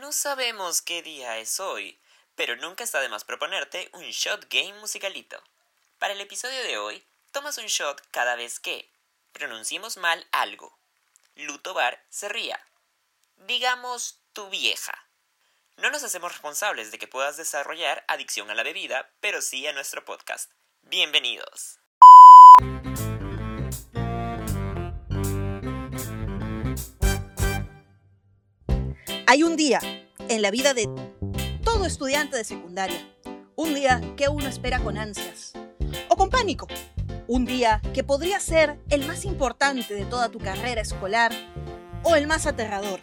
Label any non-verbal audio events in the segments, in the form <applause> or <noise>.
No sabemos qué día es hoy, pero nunca está de más proponerte un shot game musicalito. Para el episodio de hoy, tomas un shot cada vez que pronunciemos mal algo. Luto Bar se ría. Digamos tu vieja. No nos hacemos responsables de que puedas desarrollar adicción a la bebida, pero sí a nuestro podcast. Bienvenidos. Hay un día en la vida de todo estudiante de secundaria, un día que uno espera con ansias o con pánico, un día que podría ser el más importante de toda tu carrera escolar o el más aterrador.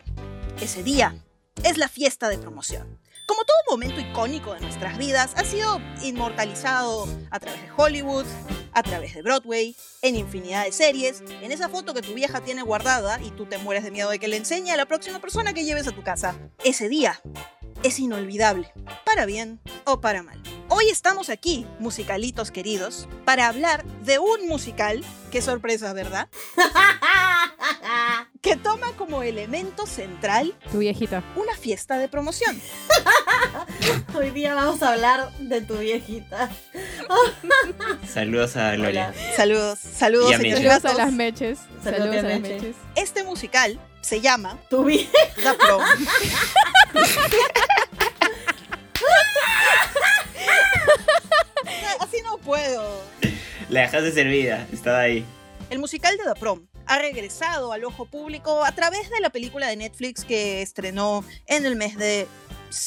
Ese día es la fiesta de promoción. Como todo momento icónico de nuestras vidas, ha sido inmortalizado a través de Hollywood, a través de Broadway, en infinidad de series, en esa foto que tu vieja tiene guardada y tú te mueres de miedo de que le enseñe a la próxima persona que lleves a tu casa. Ese día es inolvidable, para bien o para mal. Hoy estamos aquí, musicalitos queridos, para hablar de un musical, qué sorpresa, ¿verdad? <laughs> que toma como elemento central Tu viejita. una fiesta de promoción. <laughs> Hoy día vamos a hablar de tu viejita. <laughs> Saludos a Gloria. Hola. Saludos, saludos, Y a. Saludos a las meches. Saludos Saludos a a las Meche. meches. Este musical se llama Tu vieja. Prom. <laughs> Así no puedo. La dejaste servida, estaba ahí. El musical de The Prom ha regresado al ojo público a través de la película de Netflix que estrenó en el mes de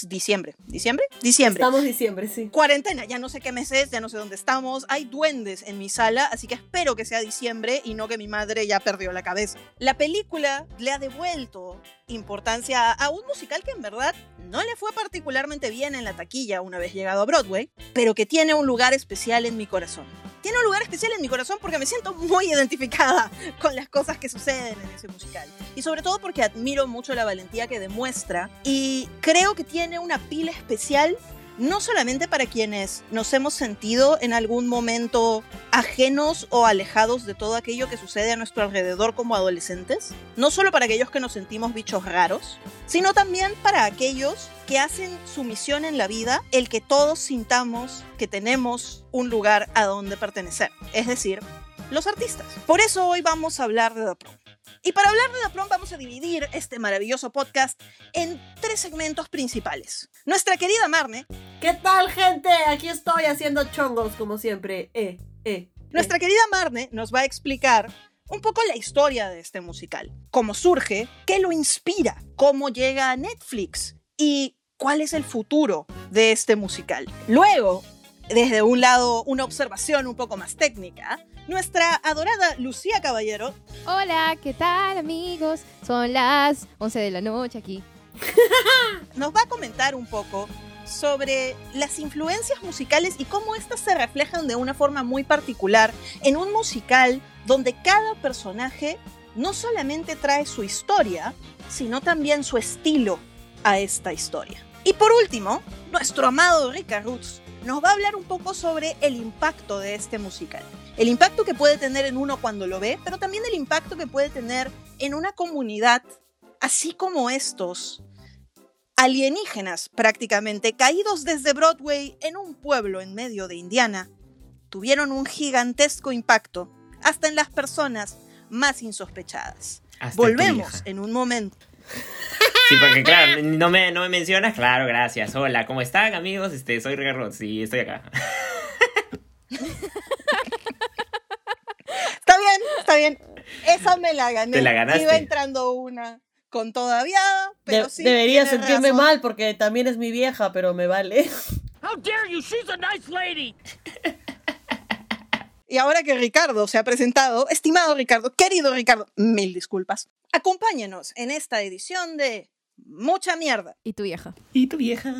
diciembre. ¿Diciembre? Diciembre. Estamos diciembre, sí. Cuarentena, ya no sé qué mes es, ya no sé dónde estamos. Hay duendes en mi sala, así que espero que sea diciembre y no que mi madre ya perdió la cabeza. La película le ha devuelto importancia a un musical que en verdad no le fue particularmente bien en la taquilla una vez llegado a Broadway, pero que tiene un lugar especial en mi corazón. Tiene un lugar especial en mi corazón porque me siento muy identificada con las cosas que suceden en ese musical. Y sobre todo porque admiro mucho la valentía que demuestra y creo que tiene una pila especial no solamente para quienes nos hemos sentido en algún momento ajenos o alejados de todo aquello que sucede a nuestro alrededor como adolescentes, no solo para aquellos que nos sentimos bichos raros, sino también para aquellos que hacen su misión en la vida el que todos sintamos que tenemos un lugar a donde pertenecer, es decir, los artistas. Por eso hoy vamos a hablar de Prom. Y para hablar de Prom vamos a dividir este maravilloso podcast en tres segmentos principales. Nuestra querida Marne ¿Qué tal, gente? Aquí estoy haciendo chongos, como siempre. Eh, eh. Nuestra querida Marne nos va a explicar un poco la historia de este musical, cómo surge, qué lo inspira, cómo llega a Netflix y cuál es el futuro de este musical. Luego, desde un lado, una observación un poco más técnica, nuestra adorada Lucía Caballero Hola, ¿qué tal, amigos? Son las 11 de la noche aquí. <laughs> nos va a comentar un poco sobre las influencias musicales y cómo éstas se reflejan de una forma muy particular en un musical donde cada personaje no solamente trae su historia, sino también su estilo a esta historia. Y por último, nuestro amado Rica Roots nos va a hablar un poco sobre el impacto de este musical. El impacto que puede tener en uno cuando lo ve, pero también el impacto que puede tener en una comunidad, así como estos alienígenas prácticamente, caídos desde Broadway en un pueblo en medio de Indiana, tuvieron un gigantesco impacto hasta en las personas más insospechadas. Hasta Volvemos en un momento. Sí, porque <laughs> claro, no me, no me mencionas, claro, gracias. Hola, ¿cómo están amigos? Este, soy Ricardo, sí, estoy acá. <laughs> Está bien, está bien. Esa me la gané. Te la ganaste. Iba entrando una con todavía, pero De- sí. debería sentirme razón. mal porque también es mi vieja, pero me vale. <laughs> How dare you? She's a nice lady. Y ahora que Ricardo se ha presentado, estimado Ricardo, querido Ricardo, mil disculpas. Acompáñenos en esta edición de Mucha Mierda. Y tu vieja. ¿Y tu vieja?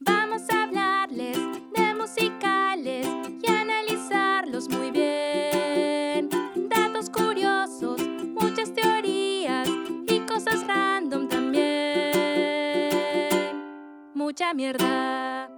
Vamos a hablarles de musicales y analizarlos muy bien. Datos curiosos, muchas teorías y cosas random también. Mucha mierda.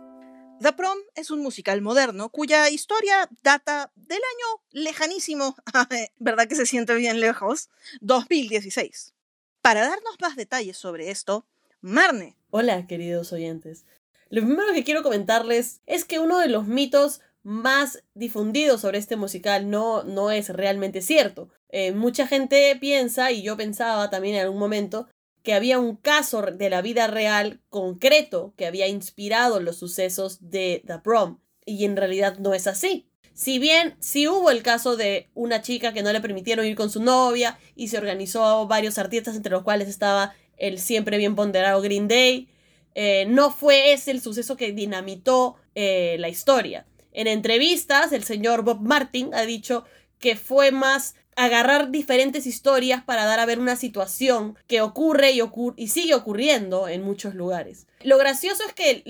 The Prom es un musical moderno cuya historia data del año lejanísimo, <laughs> ¿verdad que se siente bien lejos? 2016. Para darnos más detalles sobre esto, Marne, Hola, queridos oyentes. Lo primero que quiero comentarles es que uno de los mitos más difundidos sobre este musical no, no es realmente cierto. Eh, mucha gente piensa, y yo pensaba también en algún momento, que había un caso de la vida real concreto que había inspirado los sucesos de The Prom. Y en realidad no es así. Si bien sí hubo el caso de una chica que no le permitieron ir con su novia y se organizó varios artistas entre los cuales estaba el siempre bien ponderado Green Day, eh, no fue ese el suceso que dinamitó eh, la historia. En entrevistas, el señor Bob Martin ha dicho que fue más agarrar diferentes historias para dar a ver una situación que ocurre y, y sigue ocurriendo en muchos lugares. Lo gracioso es que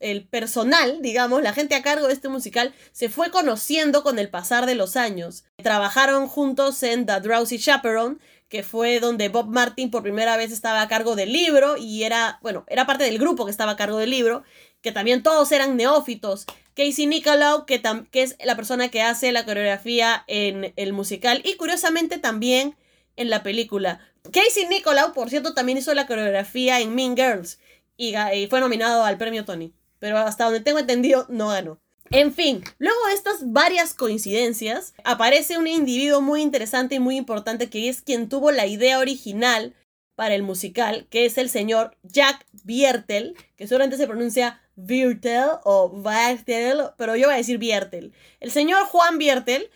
el personal, digamos, la gente a cargo de este musical, se fue conociendo con el pasar de los años. Trabajaron juntos en The Drowsy Chaperone, que fue donde Bob Martin por primera vez estaba a cargo del libro y era, bueno, era parte del grupo que estaba a cargo del libro, que también todos eran neófitos. Casey Nicolau, que, que es la persona que hace la coreografía en el musical y curiosamente también en la película. Casey Nicolau, por cierto, también hizo la coreografía en Mean Girls y, y fue nominado al premio Tony, pero hasta donde tengo entendido no ganó. En fin, luego de estas varias coincidencias, aparece un individuo muy interesante y muy importante que es quien tuvo la idea original para el musical, que es el señor Jack Biertel, que seguramente se pronuncia Viertel o Viertel, pero yo voy a decir Biertel. El señor Juan Biertel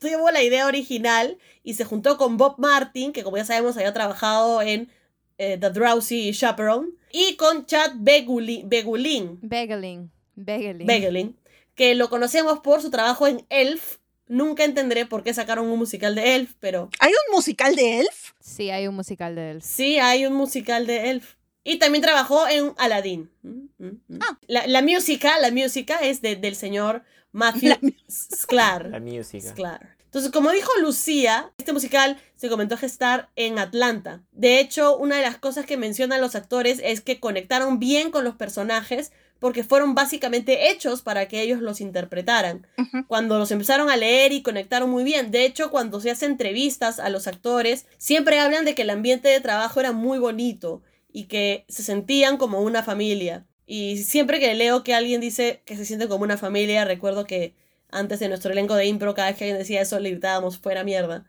tuvo la idea original y se juntó con Bob Martin, que como ya sabemos había trabajado en eh, The Drowsy Chaperone, y con Chad Beguli- Begulin, Begeling. Begeling. Begelin, que lo conocemos por su trabajo en Elf. Nunca entenderé por qué sacaron un musical de Elf, pero ¿Hay un musical de Elf? Sí, hay un musical de él. sí hay un musical de Elf. Y también trabajó en Aladdin. Mm, mm, mm. Ah. La, la música, la música es de- del señor Matthew La Sklar. La música. Claro. Entonces, como dijo Lucía, este musical se comenzó a gestar en Atlanta. De hecho, una de las cosas que mencionan los actores es que conectaron bien con los personajes porque fueron básicamente hechos para que ellos los interpretaran. Cuando los empezaron a leer y conectaron muy bien. De hecho, cuando se hace entrevistas a los actores, siempre hablan de que el ambiente de trabajo era muy bonito y que se sentían como una familia. Y siempre que leo que alguien dice que se siente como una familia, recuerdo que antes de nuestro elenco de impro, cada vez que alguien decía eso, le gritábamos fuera mierda.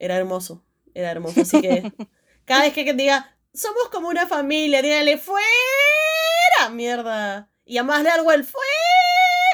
Era hermoso, era hermoso. Así que cada vez que alguien diga, somos como una familia, díganle fuera mierda. Y a más largo el fuera,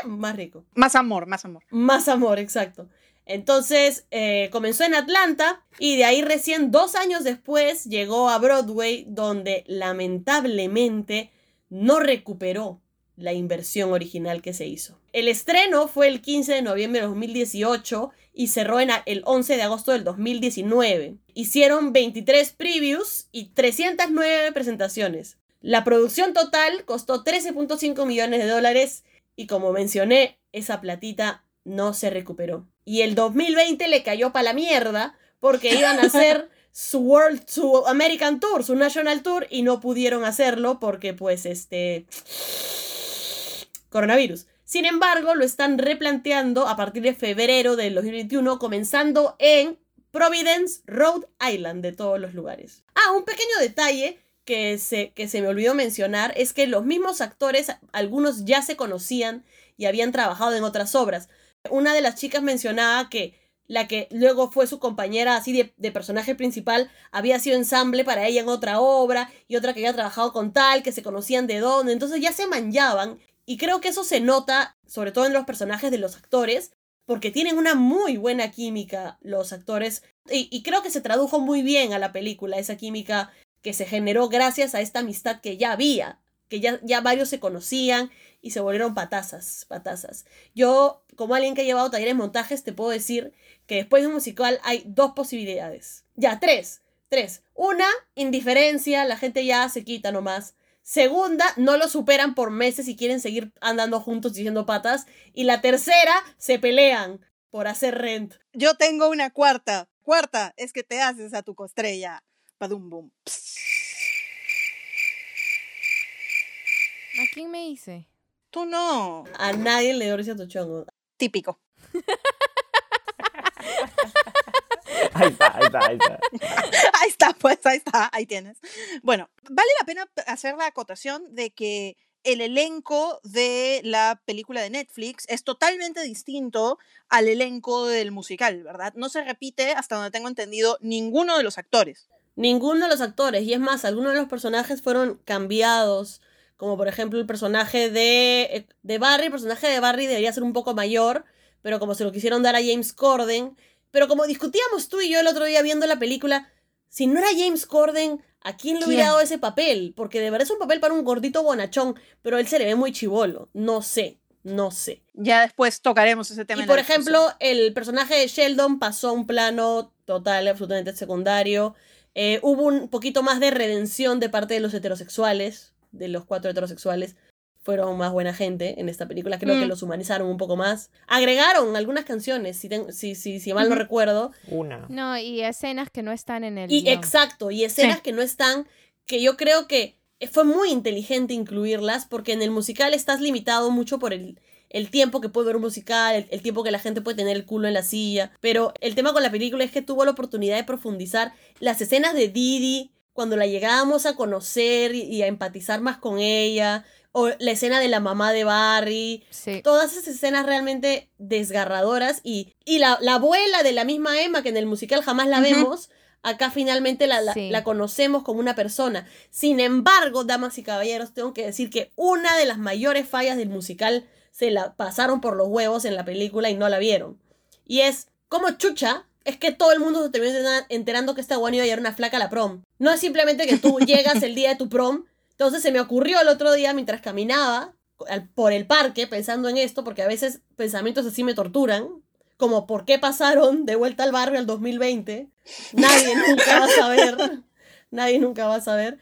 más rico. Más amor, más amor. Más amor, exacto. Entonces eh, comenzó en Atlanta y de ahí recién dos años después llegó a Broadway donde lamentablemente no recuperó la inversión original que se hizo. El estreno fue el 15 de noviembre de 2018 y cerró en el 11 de agosto del 2019. Hicieron 23 previews y 309 presentaciones. La producción total costó 13.5 millones de dólares y como mencioné, esa platita no se recuperó. Y el 2020 le cayó para la mierda porque iban a hacer <laughs> su World, su American Tour, su National Tour y no pudieron hacerlo porque pues este coronavirus. Sin embargo, lo están replanteando a partir de febrero del 2021, comenzando en Providence, Rhode Island, de todos los lugares. Ah, un pequeño detalle que se, que se me olvidó mencionar es que los mismos actores, algunos ya se conocían y habían trabajado en otras obras. Una de las chicas mencionaba que la que luego fue su compañera así de, de personaje principal había sido ensamble para ella en otra obra y otra que había trabajado con tal, que se conocían de dónde, entonces ya se manchaban y creo que eso se nota sobre todo en los personajes de los actores porque tienen una muy buena química los actores y, y creo que se tradujo muy bien a la película esa química que se generó gracias a esta amistad que ya había, que ya, ya varios se conocían y se volvieron patazas, patazas. Yo, como alguien que ha llevado talleres de montajes, te puedo decir que después de un musical hay dos posibilidades. Ya, tres. Tres. Una, indiferencia, la gente ya se quita nomás. Segunda, no lo superan por meses y quieren seguir andando juntos diciendo patas. Y la tercera, se pelean por hacer rent. Yo tengo una cuarta. Cuarta es que te haces a tu costrella. Padum bum. ¿A quién me hice? Tú no. A nadie le dio risa a tu chongo. Típico. <laughs> Ahí está, ahí está, ahí está. <laughs> Ahí está, pues ahí está, ahí tienes. Bueno, vale la pena hacer la acotación de que el elenco de la película de Netflix es totalmente distinto al elenco del musical, ¿verdad? No se repite, hasta donde tengo entendido, ninguno de los actores. Ninguno de los actores, y es más, algunos de los personajes fueron cambiados, como por ejemplo el personaje de, eh, de Barry, el personaje de Barry debería ser un poco mayor, pero como se lo quisieron dar a James Corden, pero como discutíamos tú y yo el otro día viendo la película, si no era James Corden, ¿a quién le hubiera dado ese papel? Porque de verdad es un papel para un gordito bonachón, pero él se le ve muy chivolo, no sé, no sé. Ya después tocaremos ese tema. Y por ejemplo, el personaje de Sheldon pasó a un plano total, absolutamente secundario. Eh, hubo un poquito más de redención de parte de los heterosexuales, de los cuatro heterosexuales. Fueron más buena gente en esta película. Creo que Mm. los humanizaron un poco más. Agregaron algunas canciones, si, ten- si, si, si mal no recuerdo. Una. No, y escenas que no están en el Y guion. exacto, y escenas Sí. que no están, que yo creo que fue muy inteligente incluirlas, porque en el musical estás limitado mucho por el, el tiempo que puede ver un musical, el, el tiempo que la gente puede tener el culo en la silla. Pero el tema con la película es que tuvo la oportunidad de profundizar las escenas de Didi, cuando la llegábamos a conocer y, y a empatizar más con ella, o la escena de la mamá de Barry, Sí. todas esas escenas realmente desgarradoras y, y la, la abuela de la misma Emma que en el musical jamás la vemos, acá finalmente la, la- Sí. la conocemos como una persona. Sin embargo, damas y caballeros, tengo que decir que una de las mayores fallas del musical se la pasaron por los huevos en la película y no la vieron. Y es, como chucha, es que todo el mundo se terminó entera- enterando que esta guana iba a llevar una flaca a la prom. No es simplemente que tú <laughs> llegas el día de tu prom. Entonces se me ocurrió el otro día mientras caminaba al- por el parque pensando en esto, porque a veces pensamientos así me torturan, como por qué pasaron de vuelta al barrio al 2020. Nadie <laughs> nunca va a saber. Nadie nunca va a saber.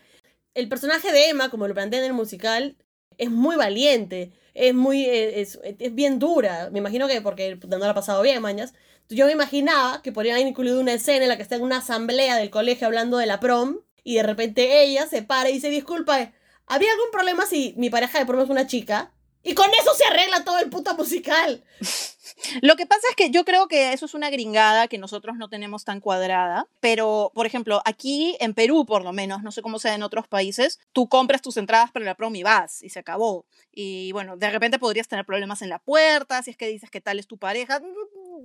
El personaje de Emma, como lo plantea en el musical, es muy valiente, es muy, eh, es, es bien dura. Me imagino que porque no la ha pasado bien, mañas. Yo me imaginaba que podrían haber incluido una escena en la que está en una asamblea del colegio hablando de la prom y de repente ella se para y dice, disculpa, ¿habría algún problema si mi pareja de prom es una chica? Y con eso se arregla todo el puto musical. Lo que pasa es que yo creo que eso es una gringada que nosotros no tenemos tan cuadrada, pero por ejemplo, aquí en Perú por lo menos, no sé cómo sea en otros países, tú compras tus entradas para la prom y vas y se acabó. Y bueno, de repente podrías tener problemas en la puerta, si es que dices que tal es tu pareja.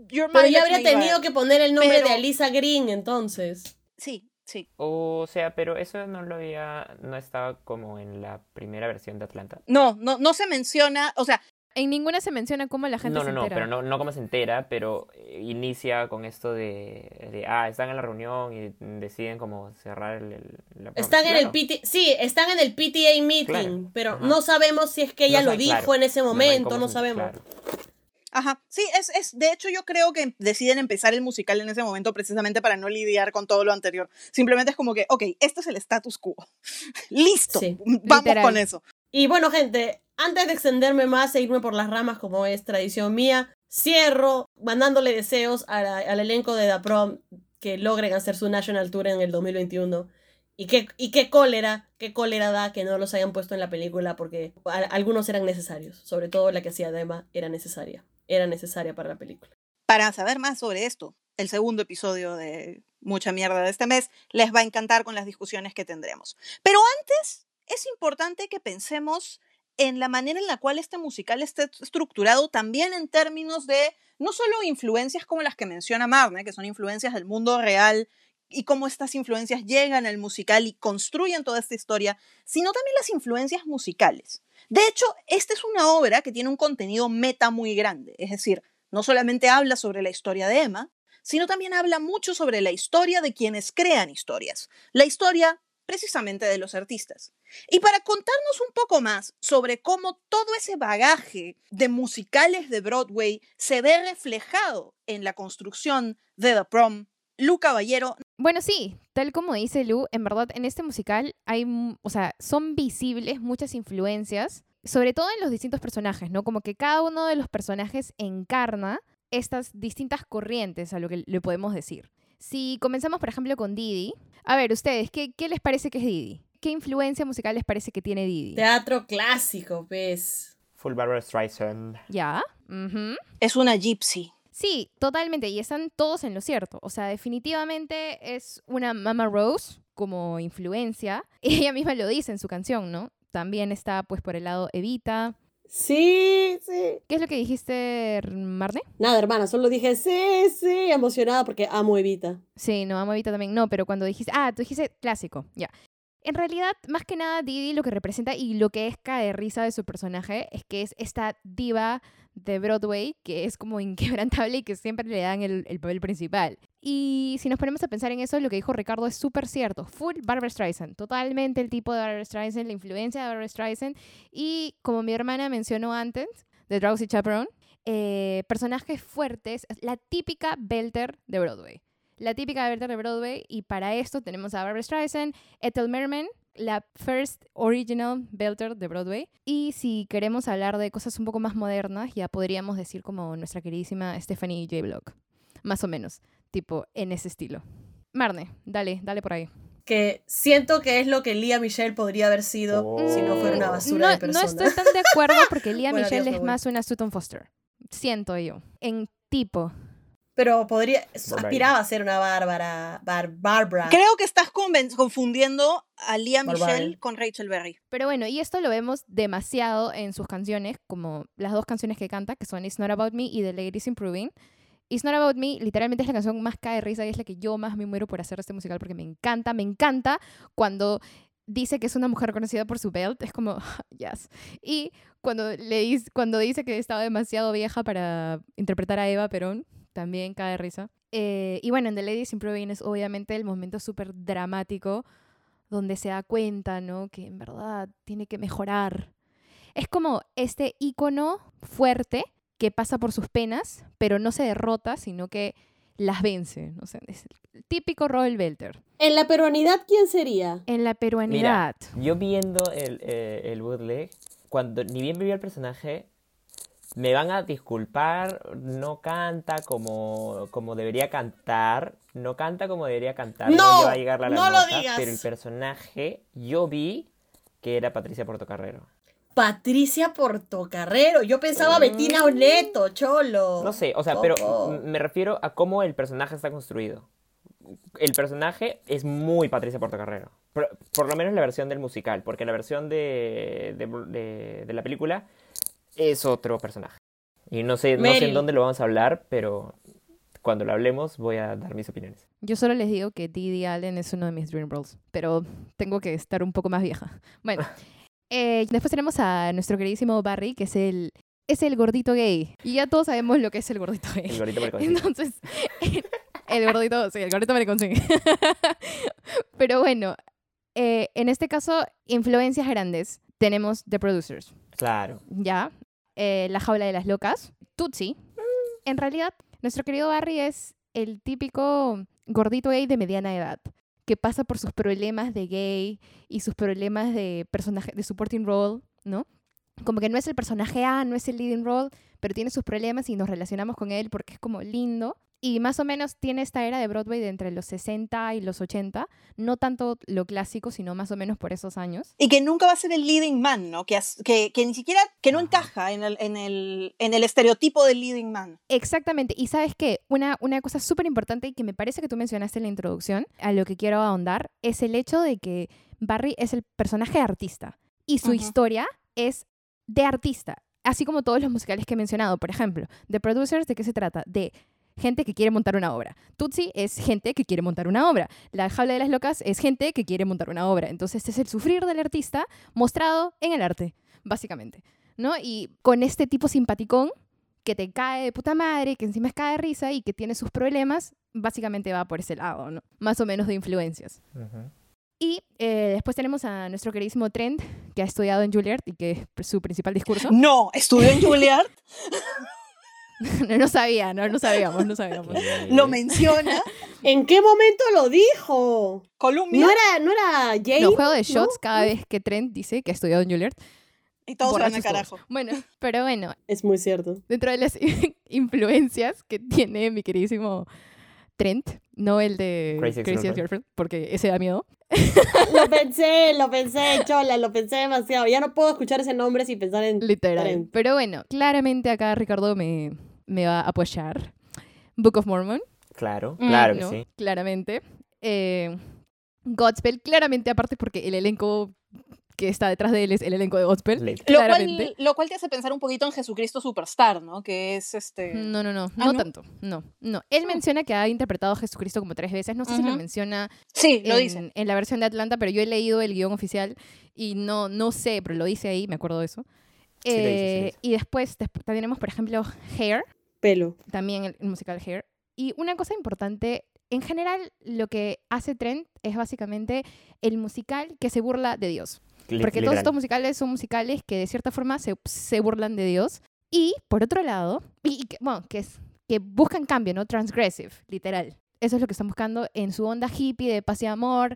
Your Pero ya habría tenido que poner el nombre Pero- de Alisa Green entonces. Sí, sí. O sea, pero eso no lo había, no estaba como en la primera versión de Atlanta. No, no, no se menciona, o sea, En ninguna se menciona cómo la gente No, se no, no, entera. pero no, no como se entera, pero inicia con esto de, de, ah, están en la reunión y deciden como cerrar el, el- la. Están en el. PT, sí, están en el PTA meeting, Claro. pero Ajá. no sabemos si es que ella No lo sabe- dijo claro. en ese No momento, cómo no sabemos. claro. Ajá, sí, es, es, de hecho yo creo que deciden empezar el musical en ese momento precisamente para no lidiar con todo lo anterior. Simplemente es como que, ok, este es el status quo. <laughs> Listo, Sí, vamos literal. con eso. Y bueno, gente, antes de extenderme más e irme por las ramas como es tradición mía, cierro mandándole deseos la- al elenco de Da Prom que logren hacer su National Tour en el 2021. Y qué, y qué cólera, qué cólera da que no los hayan puesto en la película porque algunos eran necesarios. Sobre todo la que hacía Dema era necesaria. Era necesaria para la película. Para saber más sobre esto, el segundo episodio de Mucha Mierda de este mes les va a encantar con las discusiones que tendremos. Pero antes, es importante que pensemos en la manera en la cual este musical está estructurado también en términos de no solo influencias como las que menciona Marne, que son influencias del mundo real y cómo estas influencias llegan al musical y construyen toda esta historia, sino también las influencias musicales. De hecho, esta es una obra que tiene un contenido meta muy grande, es decir, no solamente habla sobre la historia de Emma, sino también habla mucho sobre la historia de quienes crean historias, la historia precisamente de los artistas. Y para contarnos un poco más sobre cómo todo ese bagaje de musicales de Broadway se ve reflejado en la construcción de The Prom, Lu Caballero Bueno, sí, tal como dice Lu, en verdad en este musical hay, o sea, son visibles muchas influencias, sobre todo en los distintos personajes, ¿no? Como que cada uno de los personajes encarna estas distintas corrientes a lo que le podemos decir. Si comenzamos, por ejemplo, con Didi, a ver, ustedes, ¿qué, qué les parece que es Didi? ¿Qué influencia musical les parece que tiene Didi? Teatro clásico, pues. Full Barbara Streisand. ¿Ya? ujú. es una gypsy. Sí, totalmente, y están todos en lo cierto. O sea, definitivamente es una Mama Rose como influencia. <laughs> Ella misma lo dice en su canción, ¿no? También está pues por el lado Evita. Sí, sí. ¿Qué es lo que dijiste, Marne? Nada, hermana, solo dije sí, sí, emocionada porque amo Evita. Sí, no, amo Evita también. No, pero cuando dijiste, ah, tú dijiste clásico, ya. En realidad, más que nada, Didi lo que representa y lo que es cae risa de su personaje es que es esta diva de Broadway que es como <laughs> inquebrantable y que siempre le dan el, el papel principal. Y si nos ponemos a pensar en eso, lo que dijo Ricardo es súper cierto. Full Barbara Streisand. Totalmente el tipo de Barbara Streisand, la influencia de Barbara Streisand. Y como mi hermana mencionó antes, de Drowsy Chaperone, eh, personajes fuertes, la típica Belter de Broadway la típica Berta de Broadway. Y para esto tenemos a Barbara Streisand, Ethel Merman, la first original belter de Broadway. Y si queremos hablar de cosas un poco más modernas, ya podríamos decir como nuestra queridísima Stephanie J. Block. Más o menos, tipo en ese estilo. Marne, dale, dale por ahí. Que siento que es lo que Lía Michelle podría haber sido si no fuera una basura no, de persona. No estoy tan de acuerdo porque <laughs> Lía Bueno, Michelle Dios, es más una Sutton Foster. Siento yo. En tipo. Pero podría, Barbara. aspiraba a ser una Bárbara, Bar- Barbara. Creo que estás confundiendo a Lia. Michelle con Rachel Berry. Pero bueno, y esto lo vemos demasiado en sus canciones, como las dos canciones que canta, que son It's Not About Me y The Ladies Improving. It's Not About Me literalmente es la canción más cae de risa y es la que yo más me muero por hacer este musical porque me encanta, me encanta cuando dice que es una mujer conocida por su belt, es como, <laughs> yes. Y cuando, le dice, cuando dice que estaba demasiado vieja para interpretar a Eva Perón, también cae de risa. Eh, y bueno, en The Ladies Improving es obviamente el momento súper dramático donde se da cuenta, ¿no? Que en verdad tiene que mejorar. Es como este ícono fuerte que pasa por sus penas, pero no se derrota, sino que las vence. ¿no? O sea, es el típico Royal Belter. En la peruanidad, ¿quién sería? En la peruanidad. Yo viendo el, eh, el bootleg, cuando ni bien vivía el personaje, me van a disculpar, no canta como, como debería cantar, no canta como debería cantar, no, No, a llegar a la no lo digas. pero el personaje, yo vi que era Patricia Portocarrero. Patricia Portocarrero. Yo pensaba Bettina Oneto, cholo. No sé, o sea, pero me refiero a cómo el personaje está construido. El personaje es muy Patricia Portocarrero. Por, por lo menos la versión del musical, porque la versión de, de, de- de la película es otro personaje. Y no sé, no sé en dónde lo vamos a hablar, pero cuando lo hablemos voy a dar mis opiniones. Yo solo les digo que Didi Allen es uno de mis dream roles, pero tengo que estar un poco más vieja. <laughs> Bueno, <laughs> eh, después tenemos a nuestro queridísimo Barry, que es el, es el gordito gay. Y ya todos sabemos lo que es el gordito gay. El mariconcito. Entonces, <laughs> el gordito, sí, el gordito maricón, sí. Pero bueno, eh, en este caso, influencias grandes. Tenemos The Producers, Claro. ya. Eh, la jaula de las locas. Tutsi. En realidad, nuestro querido Barry es el típico gordito gay de mediana edad que pasa por sus problemas de gay y sus problemas de personaje de supporting role, ¿no? Como que no es el personaje A, no es el leading role, pero tiene sus problemas y nos relacionamos con él porque es como lindo. Y más o menos tiene esta era de Broadway de entre los 60 y los 80, no tanto lo clásico, sino más o menos por esos años. Y que nunca va a ser el leading man, ¿no? Que, que, que ni siquiera, que no Ajá. encaja en el, en, el, en el estereotipo del leading man. Exactamente. Y sabes qué, una, una cosa súper importante y que me parece que tú mencionaste en la introducción, a lo que quiero ahondar, es el hecho de que Barry es el personaje artista y su historia es de artista. Así como todos los musicales que he mencionado, por ejemplo, The Producers, ¿de qué se trata? De gente que quiere montar una obra. Tutsi es gente que quiere montar una obra. La Jaula de las Locas es gente que quiere montar una obra. Entonces es el sufrir del artista mostrado en el arte, básicamente. ¿no? Y con este tipo simpaticón que te cae de puta madre, que encima es cae de risa y que tiene sus problemas, básicamente va por ese lado, ¿no? Más o menos de influencias. Y eh, después tenemos a nuestro queridísimo Trent, que ha estudiado en Juilliard y que es su principal discurso. No, estudió en Juilliard, <laughs> <laughs> no, no sabía, no, no sabíamos, no sabíamos. lo menciona, ¿En qué momento lo dijo? Columbia, No era, no era Jane. No, juego de ¿no? shots cada vez que Trent dice que ha estudiado en Juilliard. y todos se van al carajo. todos. Bueno, pero bueno, Es muy cierto. dentro de las <laughs> influencias que tiene mi queridísimo Trent, no el de Crazy Crazy. Ex-Girlfriend, porque ese da miedo. Lo pensé, lo pensé, chola, lo pensé demasiado. Ya no puedo escuchar ese nombre sin pensar en Literal. Trent. Pero bueno, claramente acá Ricardo me, me va a apoyar. Book of Mormon, Claro, Mm, claro que ¿no? sí. Claramente. Eh, Godspell, claramente, aparte porque el elenco que está detrás de él es el elenco de Godspell. Lo Claramente. cual, lo cual te hace pensar un poquito en Jesucristo Superstar, ¿no? Que es este. No, no, no, Ah, no, ¿no? tanto, no, no. Él menciona que ha interpretado a Jesucristo como tres veces, no sé si lo menciona Sí, lo en, dice. en la versión de Atlanta, pero yo he leído el guion oficial y no, no sé, pero lo dice ahí, me acuerdo de eso. Sí lo dice, sí lo Eh, dice. y después, desp- también tenemos, por ejemplo, Hair, Pelo. también el, el musical Hair. Y una cosa importante, en general, lo que hace Trent es básicamente el musical que se burla de Dios. Porque todos estos musicales son musicales que de cierta forma se, se burlan de Dios. Y por otro lado, y, bueno, que, es, que buscan cambio, ¿no? Transgressive, literal. Eso es lo que están buscando en su onda hippie de paz y amor.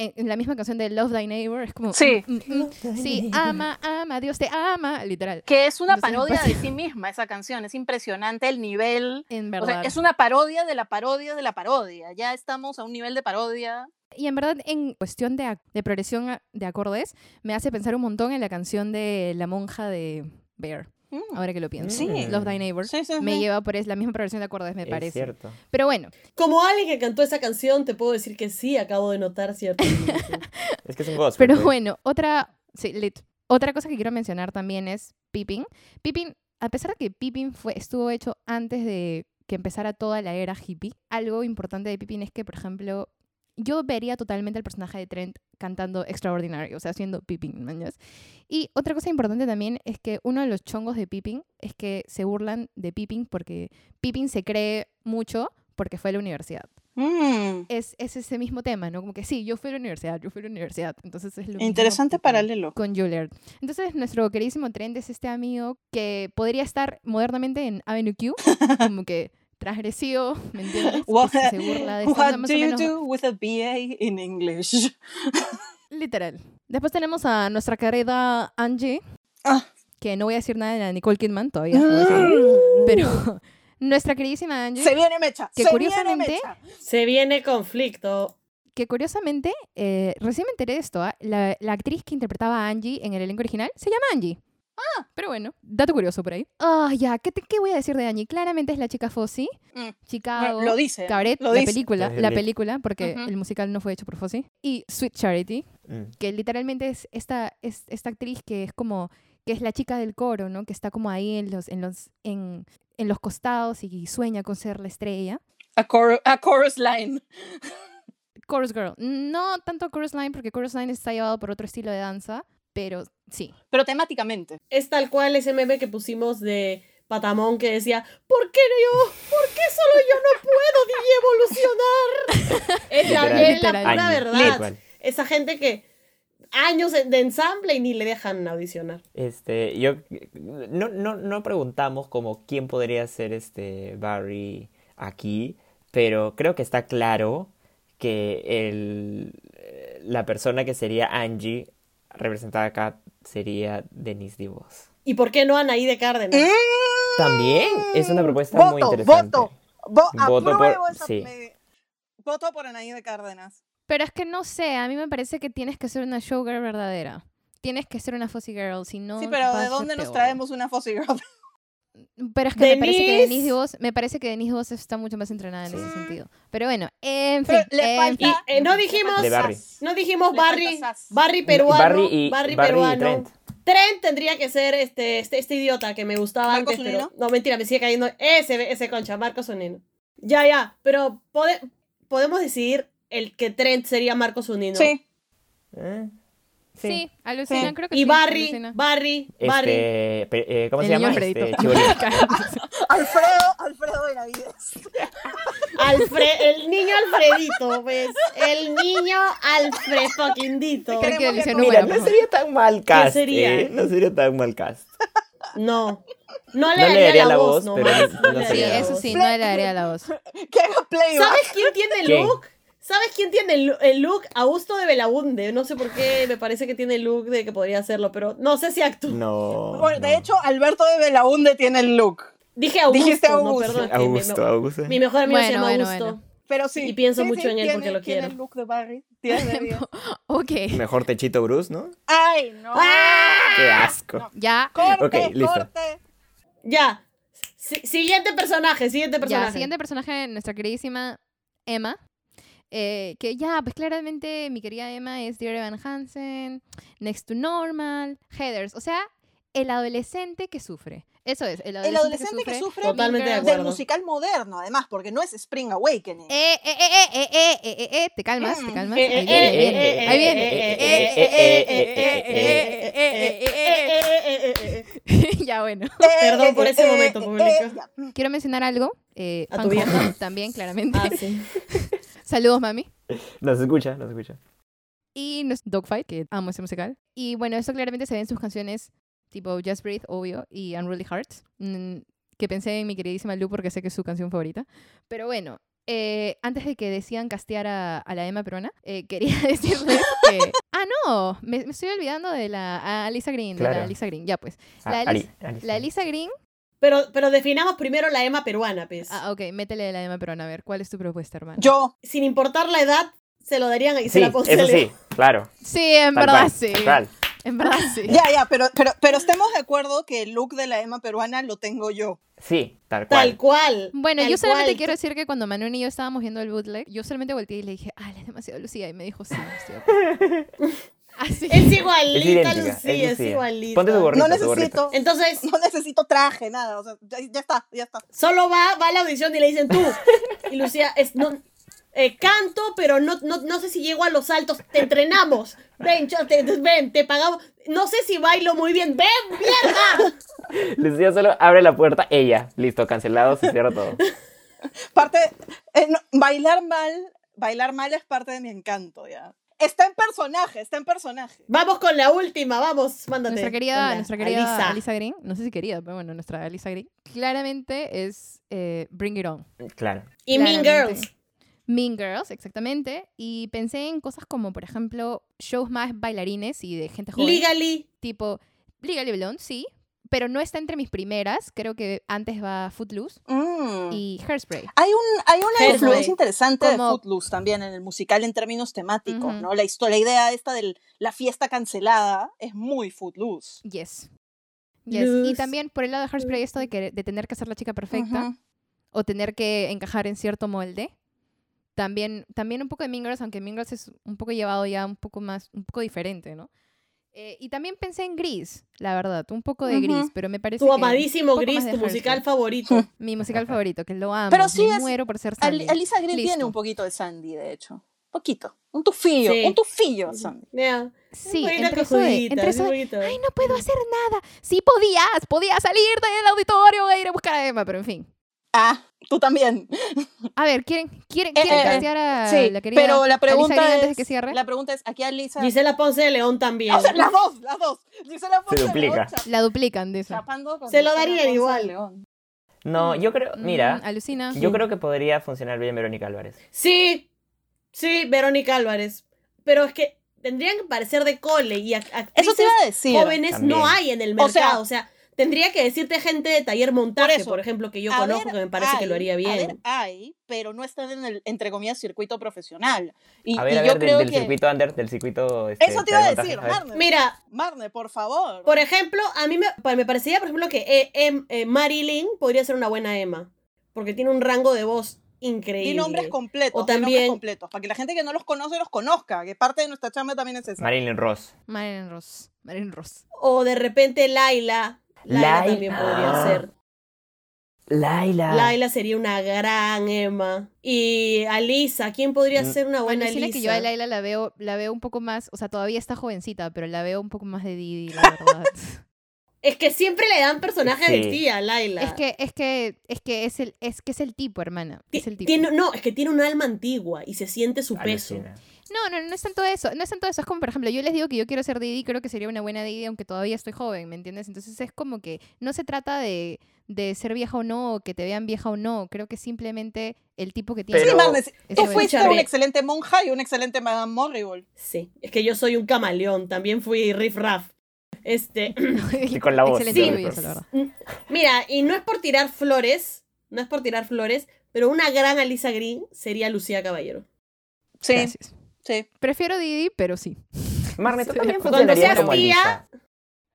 En, en la misma canción de Love Thy Neighbor, es como. Sí. mm, mm, mm, sí, ama, ama, Dios te ama, literal. Que es una Entonces, parodia de sí misma esa canción. Es impresionante el nivel. En O verdad. sea, es una parodia de la parodia de la parodia. Ya estamos a un nivel de parodia. Y en verdad, en cuestión de, de progresión de acordes, me hace pensar un montón en la canción de La monja de Bear, Mm. ahora que lo pienso. Sí. Love Thy Neighbor. Sí, sí, Me lleva por es la misma progresión de acordes, me Es parece. cierto. Pero bueno, Como alguien que cantó esa canción, te puedo decir que sí, acabo de notar cierto. <laughs> Es que es un gospel. pero pues. bueno, otra, sí, lit. otra cosa que quiero mencionar también es Pippin. Pippin, a pesar de que Pippin fue, estuvo hecho antes de que empezara toda la era hippie, algo importante de Pippin es que, por ejemplo, yo vería totalmente al personaje de Trent cantando Extraordinary, o sea, haciendo Pippin, ¿mañas? Y otra cosa importante también es que uno de los chongos de Pippin es que se burlan de Pippin porque Pippin se cree mucho porque fue a la universidad. Mm. Es, es ese mismo tema, ¿no? Como que sí, yo fui a la universidad, yo fui a la universidad. Entonces es lo mismo Interesante con- paralelo. Con Juilliard. Entonces, nuestro queridísimo Trent es este amigo que podría estar modernamente en Avenue Q, <laughs> como que transgresivo, <laughs> ¿me entiendes? What, Que se burla de <laughs> what do you do with a BA in English? <laughs> literal. Después tenemos a nuestra querida Angie, Ah. que no voy a decir nada de Nicole Kidman todavía, <gasps> pero nuestra queridísima Angie, Se viene mecha. Que se curiosamente- viene mecha. Se viene conflicto. que curiosamente, eh, recién me enteré de esto, ¿ah? la, la actriz que interpretaba a Angie en el elenco original se llama Angie. Ah, pero bueno, dato curioso por ahí. Ah, ya, ¿qué, te- ¿qué voy a decir de Angie? Claramente es la chica Fossi, Mm. Chicago, Bueno, lo dice. Cabaret, Lo la dice. película, la película, porque el musical no fue hecho por Fossi, y Sweet Charity, Mm. que literalmente es esta, es esta actriz que es como, que es la chica del coro, ¿no? Que está como ahí en los, en los, en, en los costados y sueña con ser la estrella. A, cor- a chorus line. Chorus Girl. No tanto Chorus Line, porque Chorus Line está llevado por otro estilo de danza, pero sí. Pero temáticamente. Es tal cual ese meme que pusimos de Patamón que decía, ¿por qué yo? ¿Por qué solo yo no puedo evolucionar? <laughs> es la, Literal. es la Literal. pura verdad. Esa gente que años de ensamble y ni le dejan audicionar. Este, yo no, no, no preguntamos como quién podría ser este Barry aquí, pero creo que está claro que el, la persona que sería Angie representada acá sería Denise DeVos. ¿Y por qué no Anaí de Cárdenas? También es una propuesta muy interesante. voto. Vo- Voto apruebo por- esa- sí. me- voto por Anaí de Cárdenas. Pero es que no sé, a mí me parece que tienes que ser una showgirl verdadera. Tienes que ser una Fuzzy Girl, si no. sí, pero ¿de dónde nos peor. traemos una Fuzzy Girl? Pero es que me parece que Denise. Denise DeVos, me parece que Denise DeVos está mucho más entrenada en ese sentido. Pero bueno, en fin. Pero le en falta- fin. Y eh, no dijimos, De Barry. no dijimos Barry. Barry peruano, Barry y- Barry y peruano. Trent. Trent tendría que ser este, este, este idiota que me gustaba ¿Marcos antes, pero no mentira, me sigue cayendo ese, ese concha, Marcos Zunino. Ya, ya, pero pode- podemos decidir el que Trent sería Marcos Zunino. Sí. ¿Eh? Sí, alucina, Sí. creo que Y sí. Barry, alucina. Barry, Barry. Este, eh, ¿cómo El se llama? Alfredito. Este. <laughs> Alfredo, Alfredo Benavides. Alfred, el niño Alfredito, pues. El niño Alfred fuckingito. Creo que que- Mira, no sería tan mal cast, sería? ¿eh? No sería tan mal cast. No. No le No le daría la, voz, pero nomás. no- no Sí, eso voz. sí, no le daría la voz. <laughs> Que haga. ¿Sabes quién tiene el look? ¿Sabes quién tiene el, el look? Augusto de Belabunde. No sé por qué, me parece que tiene el look de que podría hacerlo, pero no sé si actúa. No. Bueno, de no. hecho, Alberto de Belaunde tiene el look. Dije Augusto, Dijiste no, Augusto. perdón. es que mi- Augusto, Augusto. Mi, mejor amigo se Bueno, llama bueno, Augusto. bueno. Pero sí. Y pienso sí, mucho sí, en él tiene- porque lo tiene quiero. el look de Barry. Tiene. <laughs> Ok, Mejor Techito Bruce, ¿no? Ay, no. ¡Ah! Qué asco. ya. Corte, Ok, listo. corte. Ya. Si- siguiente personaje, siguiente personaje. Ya, siguiente personaje, nuestra queridísima Emma. Eh, que ya, pues claramente mi querida Emma es Dear Evan Hansen, Next to Normal, Headers. O sea, el adolescente que sufre. Eso es, el adolescente, el adolescente que sufre, que sufre Totalmente de del musical moderno, además, porque no es Spring Awakening. Eh, eh, eh, eh, eh, eh, te calmas, te calmas. Ahí viene, ahí viene. Ya bueno. Perdón por ese momento, público. Quiero mencionar algo. Eh, A tu también, claramente. Ah, sí. Saludos, mami. Nos escucha, nos escucha. Y nos- Dogfight, que amo ese musical. Y bueno, eso claramente se ve en sus canciones tipo Just Breathe, obvio, y Unruly Hearts, mm, que pensé en mi queridísima Lu porque sé que es su canción favorita. Pero bueno, eh, antes de que decidan castear a, a la Emma peruana, eh, <laughs> quería decirles que... Ah, no, me, me estoy olvidando de la Alisa Green, de la Claro. Alisa Green, ya pues. Ah, Ali- la Alisa Green... Pero, pero definamos primero la Emma peruana, pues. Ah, ok, métele la Emma peruana, a ver, ¿cuál es tu propuesta, hermano? Yo, Sin importar la edad, se lo darían y se Sí, la pon- se eso sí, claro. Sí, en tal verdad cual, sí. total. En verdad sí. ya, ya, pero, pero, pero estemos de acuerdo que el look de la Emma peruana lo tengo yo. Sí, tal cual. Tal cual. Bueno, tal yo solamente cual. quiero decir que cuando Manuel y yo estábamos viendo el bootleg, yo solamente volteé y le dije, ah, es demasiado Lucía. Y me dijo, sí, estoy de acuerdo". Así. Es igualita, Es idéntica, Lucía, es igualita. Ponte tu gorrito, No tu gorrito. necesito, Entonces, no necesito traje, nada. O sea, ya, ya está, ya está. solo va, va a la audición y le dicen tú. Y Lucía, es, no, eh, canto, pero no, no, no sé si llego a los altos. Te entrenamos. Ven, yo te, ven, te pagamos. No sé si bailo muy bien. ¡Ven, mierda! Lucía solo abre la puerta, ella. Listo, cancelado, se cierra todo. Parte, eh, no, bailar mal, bailar mal es parte de mi encanto, ya. Está en personaje, está en personaje. Vamos con la última, vamos, mándate. Nuestra querida, nuestra querida Alisa. Alisa. Green, no sé si querida, pero bueno, nuestra Alisa Green, claramente es eh, Bring It On. Claro. Y Mean. Girls. Mean Girls, exactamente. Y pensé en cosas como, por ejemplo, shows más bailarines y de gente joven. Legally. Tipo Legally Blonde, sí. Pero no está entre mis primeras. Creo que antes va Footloose Mm. y Hairspray. Hay, un, hay una Hairspray. influencia interesante Como- de Footloose también en el musical en términos temáticos. ¿no? La historia, la idea esta de la fiesta cancelada es muy Footloose. Yes. Yes. Y también por el lado de Hairspray esto de, que, de tener que ser la chica perfecta Ujú. o tener que encajar en cierto molde. También, también un poco de Mean Girls, aunque Mean Girls es un poco llevado ya un poco más, un poco diferente, ¿no? Eh, y también pensé en Gris, la verdad, un poco de. Gris, pero me parece Tu que amadísimo Gris, tu musical favorito. <laughs> Mi musical favorito, que lo amo. Pero sí me es- muero por ser Al- Sandy. Alisa Green tiene un poquito de Sandy, de hecho. Poquito. Un tufillo, Sí. un tufillo, Sandy. Yeah. Sí, entre eso de, entre eso de, ay, no puedo hacer nada. Sí podías, podías salir del auditorio e ir a buscar a Emma, pero en fin. Ah, tú también. A ver, ¿quieren, quieren, Eh, quieren eh, castear a sí, la querida pero la pregunta es, antes de que cierre? la pregunta es, aquí Alisa... Gisela Ponce de León también. O sea, las dos, las dos. Gisela Ponce de duplica. León, cha- La duplican, dice. Se lo darían de igual. León. No, yo creo, Mm, mira, alucina. yo creo que podría funcionar bien Verónica Álvarez. Sí, sí, Verónica Álvarez. Pero es que tendrían que parecer de cole y ac- actrices Eso te iba a decir. jóvenes También. no hay en el O sea- mercado. O sea, tendría que decirte gente de taller montaje, Por ejemplo, que yo conozco, ver, que me parece que lo haría A ver, bien. hay, pero no están en el, entre comillas, circuito profesional. Y, A ver, y a yo ver, del, creo del que... circuito under, del circuito... Este, Eso te iba a montaje, decir, a ver. Marne. Mira, Marne, por favor. por ejemplo, a mí me, me parecería, por ejemplo, que eh, em- eh, Marilyn podría ser una buena Emma. Porque tiene un rango de voz increíble. Di nombres completos. O di nombres también- completos. Para que la gente que no los conoce los conozca. Que parte de nuestra chamba también es esa. Marilyn Ross. Marilyn Ross. Marilyn Ross. O de repente Laila. Laila Laila. también podría ser. Laila. Laila sería una gran Emma. Y Alisa, ¿quién podría Mm. ser una buena Alisa? que yo a Laila la veo, la veo un poco más, o sea, todavía está jovencita, pero la veo un poco más de Didi, la verdad. <laughs> Es que siempre le dan personaje de Sí. tía a Laila. es que, es que, es que es el, es que es el tipo, hermana. Es el tipo. tiene, no, es que tiene un alma antigua y se siente su peso. No, no, no es tanto eso, no es tanto eso, es como, por ejemplo, yo les digo que yo quiero ser Didi, creo que sería una buena Didi, aunque todavía estoy joven, ¿me entiendes? Entonces es como que no se trata de, de ser vieja o no, o que te vean vieja o no, creo que simplemente el tipo que tiene. Sí, Pero- si- Eso tú fuiste Escúchame. una excelente monja y una excelente Madame Morrible. Sí, es que yo soy un camaleón, también fui riff raff. Este, <laughs> <laughs> Y con la voz. Excelente Sí. verdad. mira, y no es por tirar flores, no es por tirar flores, pero una gran Alisa Green sería Lucía Caballero. Sí, Gracias. Sí. Prefiero Didi, pero sí. <laughs> Marne, tú Sí, también seas como tía, Alisa.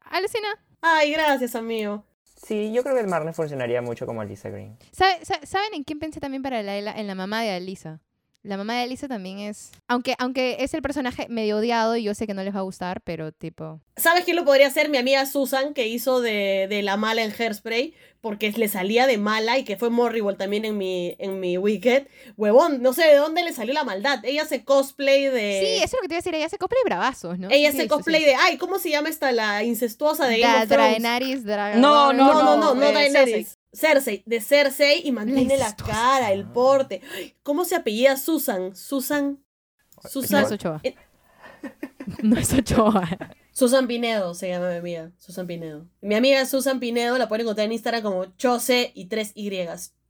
Alucina. Ay, gracias, amigo. Sí, yo creo que Marne funcionaría mucho como Lisa Green. ¿Sabe- sa- ¿Saben en quién pensé también para la, en la mamá de Alisa? La mamá de Alisa también es... Aunque, aunque es el personaje medio odiado y yo sé que no les va a gustar, pero tipo... ¿Sabes quién lo podría hacer? Mi amiga Susan, que hizo de, de la mala en Hairspray, porque le salía de mala y que fue Morrible también en mi, en mi Wicked. Huevón, no sé de dónde le salió la maldad. Ella hace cosplay de... Sí, eso es lo que te iba a decir. Ella hace cosplay bravazos, ¿no? Ella Sí, hace sí, cosplay sí. de... Ay, ¿cómo se llama esta? La incestuosa de Game of Thrones. Draenarys Dra- No, No, no, no, no, eh, Daenerys. Cersei, de Cersei y mantiene la cara, el porte. ¿Cómo se apellida Susan? Susan. No Susan. es Ochoa. Eh. <laughs> No es Ochoa. Susan Pinedo se llama mi amiga. Susan Pinedo. Mi amiga Susan Pinedo la pueden encontrar en Instagram como Chose y tres Y.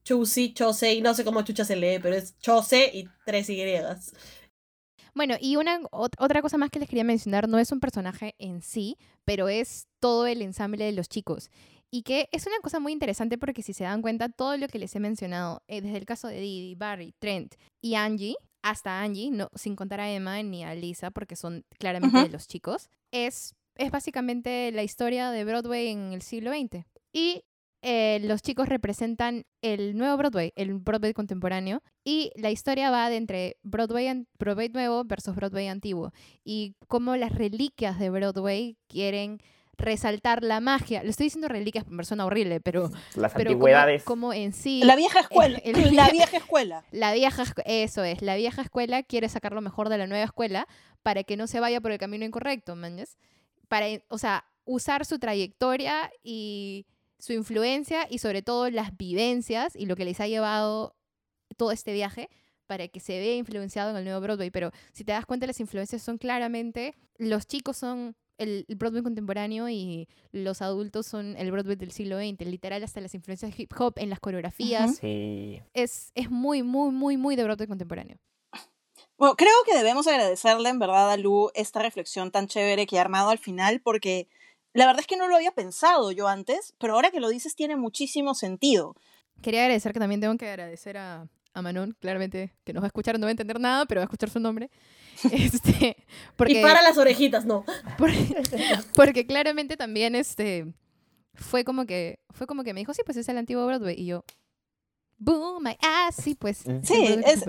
Chusi, Chose, y no sé cómo chucha se lee, pero es Chose y tres Y. Bueno, y una ot- otra cosa más que les quería mencionar, no es un personaje en sí, pero es todo el ensamble de los chicos. Y que es una cosa muy interesante porque si se dan cuenta, todo lo que les he mencionado, eh, desde el caso de Didi, Barry, Trent y Angie, hasta Angie, no, sin contar a Emma ni a Lisa, porque son claramente Ujú. de los chicos, es, es básicamente la historia de Broadway en el siglo XX. Y eh, los chicos representan el nuevo Broadway, el Broadway contemporáneo, y la historia va de entre Broadway, Broadway nuevo versus Broadway antiguo, y cómo las reliquias de Broadway quieren resaltar la magia. Lo estoy diciendo reliquias por persona horrible, pero, Las pero como, antigüedades. como en sí... La vieja escuela. el- <laughs> el- la vieja escuela. La vieja, eso es, la vieja escuela quiere sacar lo mejor de la nueva escuela para que no se vaya por el camino incorrecto, ¿mañas? Para, o sea, usar su trayectoria y su influencia y sobre todo las vivencias y lo que les ha llevado todo este viaje para que se vea influenciado en el nuevo Broadway. Pero si te das cuenta, las influencias son claramente, los chicos son el, el Broadway contemporáneo y los adultos son el Broadway del siglo XX. Literal, hasta las influencias hip hop en las coreografías. Sí. es, es muy, muy, muy, muy de Broadway contemporáneo. Bueno, creo que debemos agradecerle en verdad a Lu esta reflexión tan chévere que ha armado al final, porque la verdad es que no lo había pensado yo antes, pero ahora que lo dices tiene muchísimo sentido. Quería agradecer que también tengo que agradecer a, a Manon, claramente, que no va a escuchar, no va a entender nada, pero va a escuchar su nombre. <laughs> Este, porque, Y para las orejitas, no. por- <laughs> porque claramente también este, fue, como que, fue como que me dijo, sí, pues es el antiguo Broadway. Y yo, boom, my ass, sí, pues. Sí, es-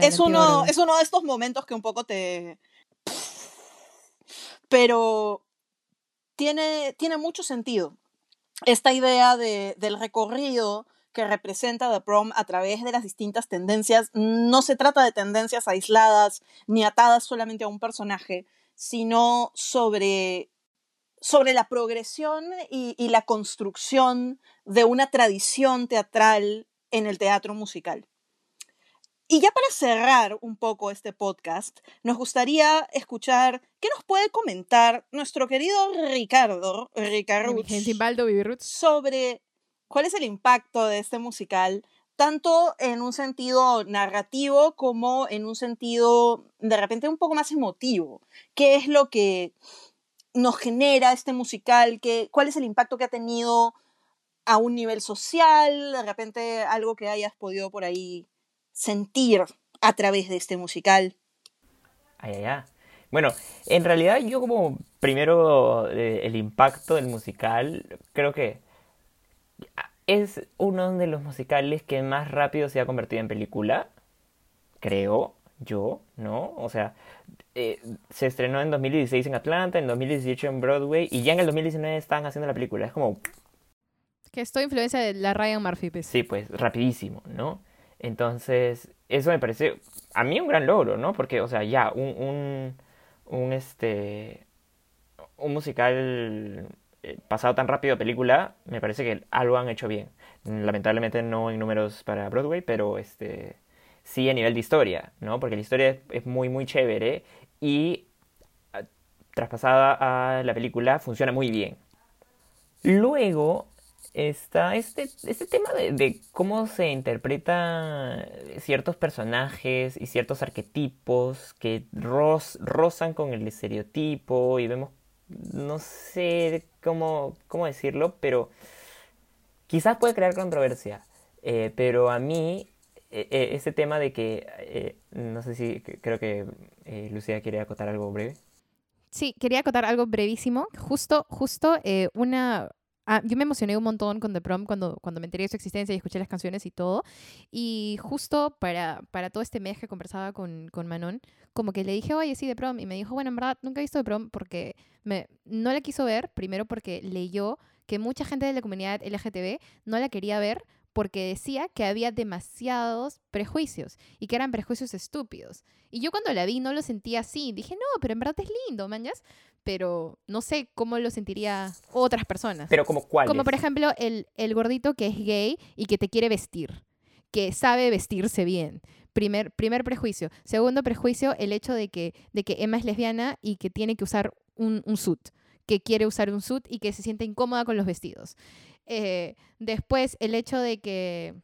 Es uno, es uno de estos momentos que un poco te... Pero tiene, tiene mucho sentido esta idea de, del recorrido que representa The Prom a través de las distintas tendencias. No se trata de tendencias aisladas ni atadas solamente a un personaje, sino sobre, sobre la progresión y, y la construcción de una tradición teatral en el teatro musical. Y ya para cerrar un poco este podcast, nos gustaría escuchar qué nos puede comentar nuestro querido Ricardo, Ricardo, sobre cuál es el impacto de este musical, tanto en un sentido narrativo como en un sentido de repente un poco más emotivo. ¿Qué es lo que nos genera este musical? ¿Qué, ¿Cuál es el impacto que ha tenido a un nivel social? De repente algo que hayas podido por ahí sentir a través de este musical. Ay, ay, ay. Bueno, en realidad yo como primero eh, el impacto del musical, creo que es uno de los musicales que más rápido se ha convertido en película, creo yo, ¿no? O sea, eh, se estrenó en 2016 en Atlanta, en 2018 en Broadway y ya en el 2019 estaban haciendo la película. Es como, Que es toda influencia de la Ryan Murphy, pues. Sí, pues rapidísimo, ¿no? Entonces, eso me parece a mí un gran logro, ¿no? Porque, o sea, ya, un, un, un este, un musical pasado tan rápido a película, me parece que algo han hecho bien. Lamentablemente no en números para Broadway, pero este, sí a nivel de historia, ¿no? Porque la historia es, muy, muy chévere y ah, traspasada a la película funciona muy bien. Luego está este, este tema de, de cómo se interpretan ciertos personajes y ciertos arquetipos que roz- rozan con el estereotipo y vemos, no sé cómo, cómo decirlo, pero quizás puede crear controversia. Eh, pero a mí, eh, eh, ese tema de que, no sé si, creo que Lucía quiere acotar algo breve. Sí, quería acotar algo brevísimo. Justo, justo una ah, yo me emocioné un montón con The Prom cuando, cuando me enteré de su existencia y escuché las canciones y todo. Y justo para, para todo este mes que conversaba con, con Manon, como que le dije, oye, sí, The Prom. Y me dijo, bueno, en verdad, nunca he visto The Prom porque me, no la quiso ver, primero porque leyó que mucha gente de la comunidad LGTB no la quería ver porque decía que había demasiados prejuicios y que eran prejuicios estúpidos. Y yo cuando la vi no lo sentía así. Dije, no, pero en verdad es lindo, mañas. Pero no sé cómo lo sentiría otras personas. Pero como cuál. Como por ejemplo el, el gordito que es gay y que te quiere vestir, que sabe vestirse bien. Primer, primer prejuicio. Segundo prejuicio, el hecho de que, de que Emma es lesbiana y que tiene que usar un, un suit, que quiere usar un suit y que se siente incómoda con los vestidos. Eh, después, el hecho de que...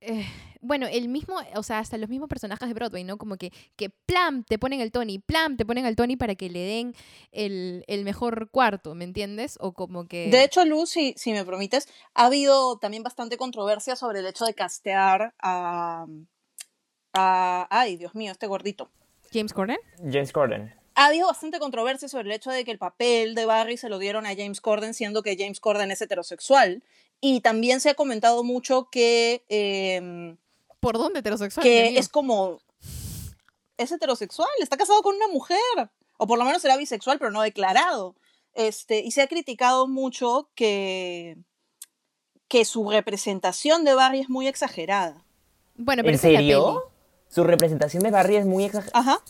eh, bueno, el mismo, o sea, hasta los mismos personajes de Broadway, ¿no? Como que, que plam, te ponen el Tony, plam, te ponen al Tony para que le den el, el mejor cuarto, ¿me entiendes? O como que... De hecho, Luz, si, si me permites, ha habido también bastante controversia sobre el hecho de castear a, a- Ay, Dios mío, este gordito. James Corden. James Corden. Ha habido bastante controversia sobre el hecho de que el papel de Barry se lo dieron a James Corden, siendo que James Corden es heterosexual. Y también se ha comentado mucho que, eh, ¿Por dónde heterosexual? Que es como. Es heterosexual, está casado con una mujer. O por lo menos será bisexual, pero no declarado. Este, y se ha criticado mucho que, que su representación de Barry es muy exagerada. Bueno, pero ¿En serio? Su representación de Barry es muy exagerada. Ajá.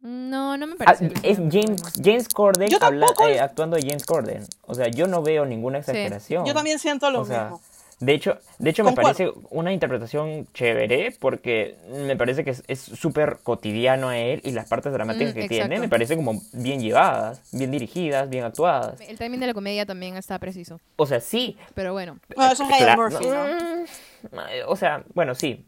No, no me Ah, parece. es James, James Corden Yo habla- tampoco. eh, actuando de James Corden. O sea, yo no veo ninguna exageración. Yo también siento lo O sea, mismo. De hecho, de hecho me Concuerdo. parece una interpretación chévere porque me parece que es- es súper cotidiano a él y las partes dramáticas Mm, que tiene me parece como bien llevadas, bien dirigidas, bien actuadas. El timing de la comedia también está preciso. O sea, sí. Pero bueno. Bueno, eso es Ryan Murphy, ¿no? Mm, O sea, bueno, sí.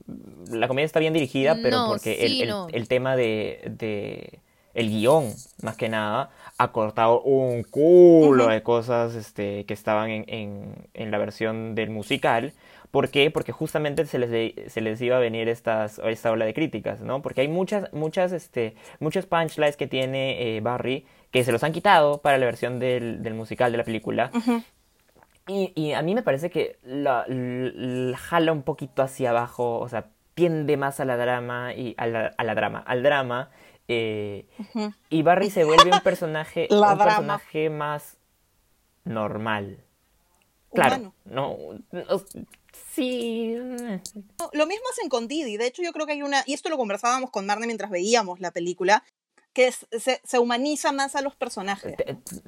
La comedia está bien dirigida, pero No, porque sí, el, el- no. el tema de, de- el guion, más que nada, ha cortado un culo Ujú. de cosas este, que estaban en, en- en la versión del musical. ¿Por qué? Porque justamente se les, de- se les iba a venir estas, esta ola de críticas, ¿no? Porque hay muchas, muchas, este, muchos punchlines que tiene eh, Barry que se los han quitado para la versión del, del musical de la película. Ujú. Y, y a mí me parece que la, la- jala un poquito hacia abajo, o sea, tiende más a la drama y a la, a la drama, al drama. Eh, y Barry se vuelve un personaje, <laughs> La un drama. personaje más normal. Claro, no, no, sí. No, Lo mismo hacen con Didi. De hecho, yo creo que hay una. Y esto lo conversábamos con Marne mientras veíamos la película. Que es- se, se humaniza más a los personajes.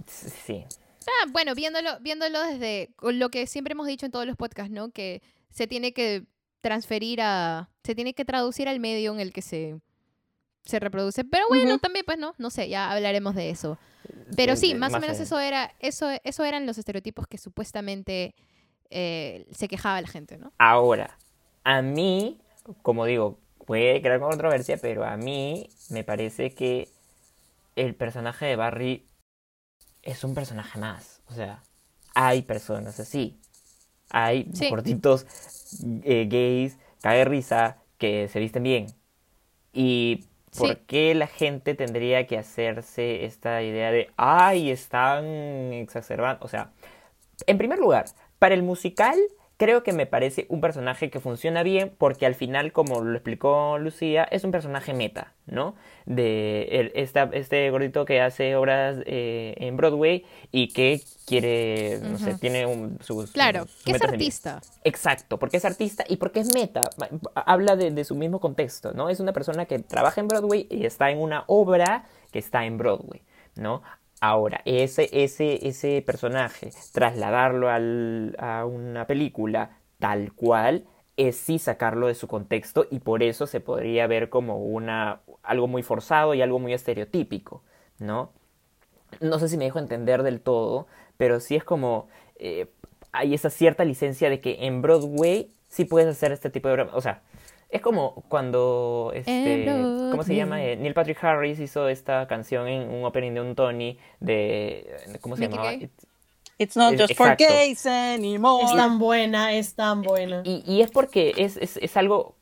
Sí. Ah, bueno, viéndolo, viéndolo desde con lo que siempre hemos dicho en todos los podcasts, ¿no? Que se tiene que transferir a. Se tiene que traducir al medio en el que se, se reproduce. Pero bueno, también, pues no, no sé, ya hablaremos de eso. Pero sí, más, o menos en- eso era, eso, eso eran los estereotipos que supuestamente eh, se quejaba la gente, ¿no? Ahora, a mí, como digo, puede crear controversia, pero a mí me parece que el personaje de Barry es un personaje más. O sea, hay personas así. Hay Sí. gorditos eh, gays, cae risa, que se visten bien. ¿Y por Sí. qué la gente tendría que hacerse esta idea de, ay, están exacerbando? O sea, en primer lugar, para el musical, creo que me parece un personaje que funciona bien porque al final, como lo explicó Lucía, es un personaje meta, ¿no? De el- esta- este gordito que hace obras eh, en Broadway y que quiere, no sé, tiene un, sus... Claro, sus que es artista. Exacto, porque es artista y porque es meta. Habla de, de su mismo contexto, ¿no? Es una persona que trabaja en Broadway y está en una obra que está en Broadway, ¿no? Ahora, ese, ese, ese personaje, trasladarlo a una película tal cual, es sí sacarlo de su contexto y por eso se podría ver como una, algo muy forzado y algo muy estereotípico, ¿no? no sé si me dejo entender del todo, pero sí es como eh, hay esa cierta licencia de que en Broadway sí puedes hacer este tipo de. O sea, es como cuando este, ¿cómo se llama? Eh, Neil Patrick Harris hizo esta canción en un opening de un Tony de ¿cómo se Make It llamaba? Gay. It's not Eh, just for gays anymore. Es tan buena, es tan buena. Y, y es porque es, es, es algo